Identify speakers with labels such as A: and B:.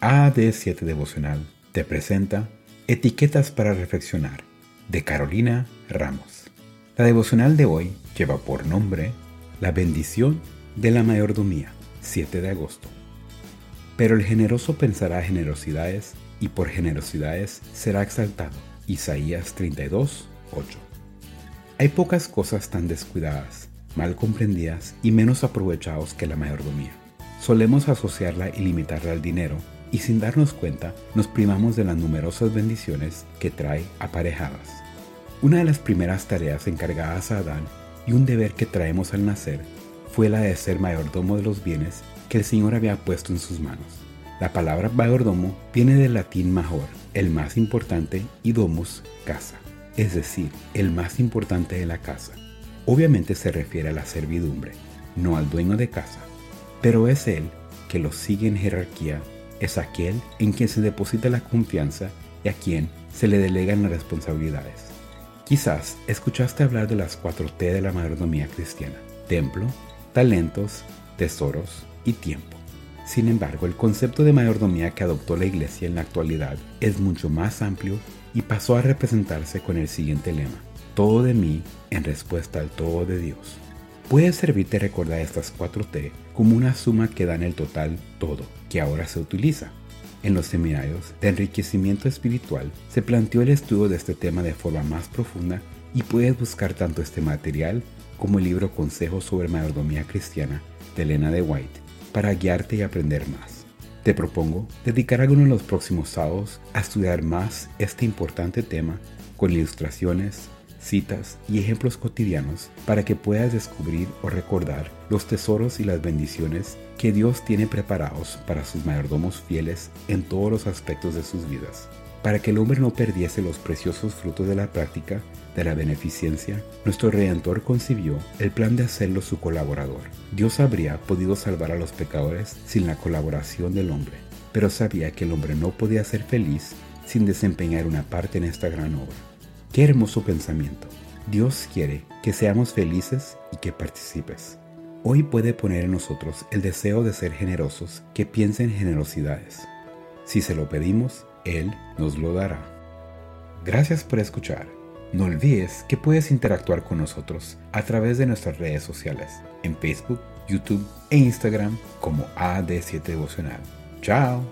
A: AD7 Devocional te presenta Etiquetas para Reflexionar de Carolina Ramos. La devocional de hoy lleva por nombre La bendición de la mayordomía, 7 de agosto. Pero el generoso pensará generosidades y por generosidades será exaltado. Isaías 32, 8. Hay pocas cosas tan descuidadas, mal comprendidas y menos aprovechados que la mayordomía. Solemos asociarla y limitarla al dinero y sin darnos cuenta nos primamos de las numerosas bendiciones que trae aparejadas. Una de las primeras tareas encargadas a Adán y un deber que traemos al nacer fue la de ser mayordomo de los bienes que el Señor había puesto en sus manos. La palabra mayordomo viene del latín major, el más importante, y domus, casa, es decir, el más importante de la casa. Obviamente se refiere a la servidumbre, no al dueño de casa, pero es él que lo sigue en jerarquía, es aquel en quien se deposita la confianza y a quien se le delegan las responsabilidades. Quizás escuchaste hablar de las cuatro T de la mayordomía cristiana, templo, talentos, tesoros y tiempo. Sin embargo, el concepto de mayordomía que adoptó la Iglesia en la actualidad es mucho más amplio y pasó a representarse con el siguiente lema, todo de mí en respuesta al todo de Dios. Puede servirte recordar estas cuatro T como una suma que da en el total todo, que ahora se utiliza. En los seminarios de enriquecimiento espiritual se planteó el estudio de este tema de forma más profunda y puedes buscar tanto este material como el libro Consejos sobre Mayordomía Cristiana de Elena de White para guiarte y aprender más. Te propongo dedicar algunos de los próximos sábados a estudiar más este importante tema con ilustraciones, citas y ejemplos cotidianos para que puedas descubrir o recordar los tesoros y las bendiciones que Dios tiene preparados para sus mayordomos fieles en todos los aspectos de sus vidas. Para que el hombre no perdiese los preciosos frutos de la práctica de la beneficencia, nuestro Redentor concibió el plan de hacerlo su colaborador. Dios habría podido salvar a los pecadores sin la colaboración del hombre, pero sabía que el hombre no podía ser feliz sin desempeñar una parte en esta gran obra. Qué hermoso pensamiento. Dios quiere que seamos felices y que participes. Hoy puede poner en nosotros el deseo de ser generosos que piense en generosidades. Si se lo pedimos, Él nos lo dará. Gracias por escuchar. No olvides que puedes interactuar con nosotros a través de nuestras redes sociales, en Facebook, YouTube e Instagram como AD7 Devocional. ¡Chao!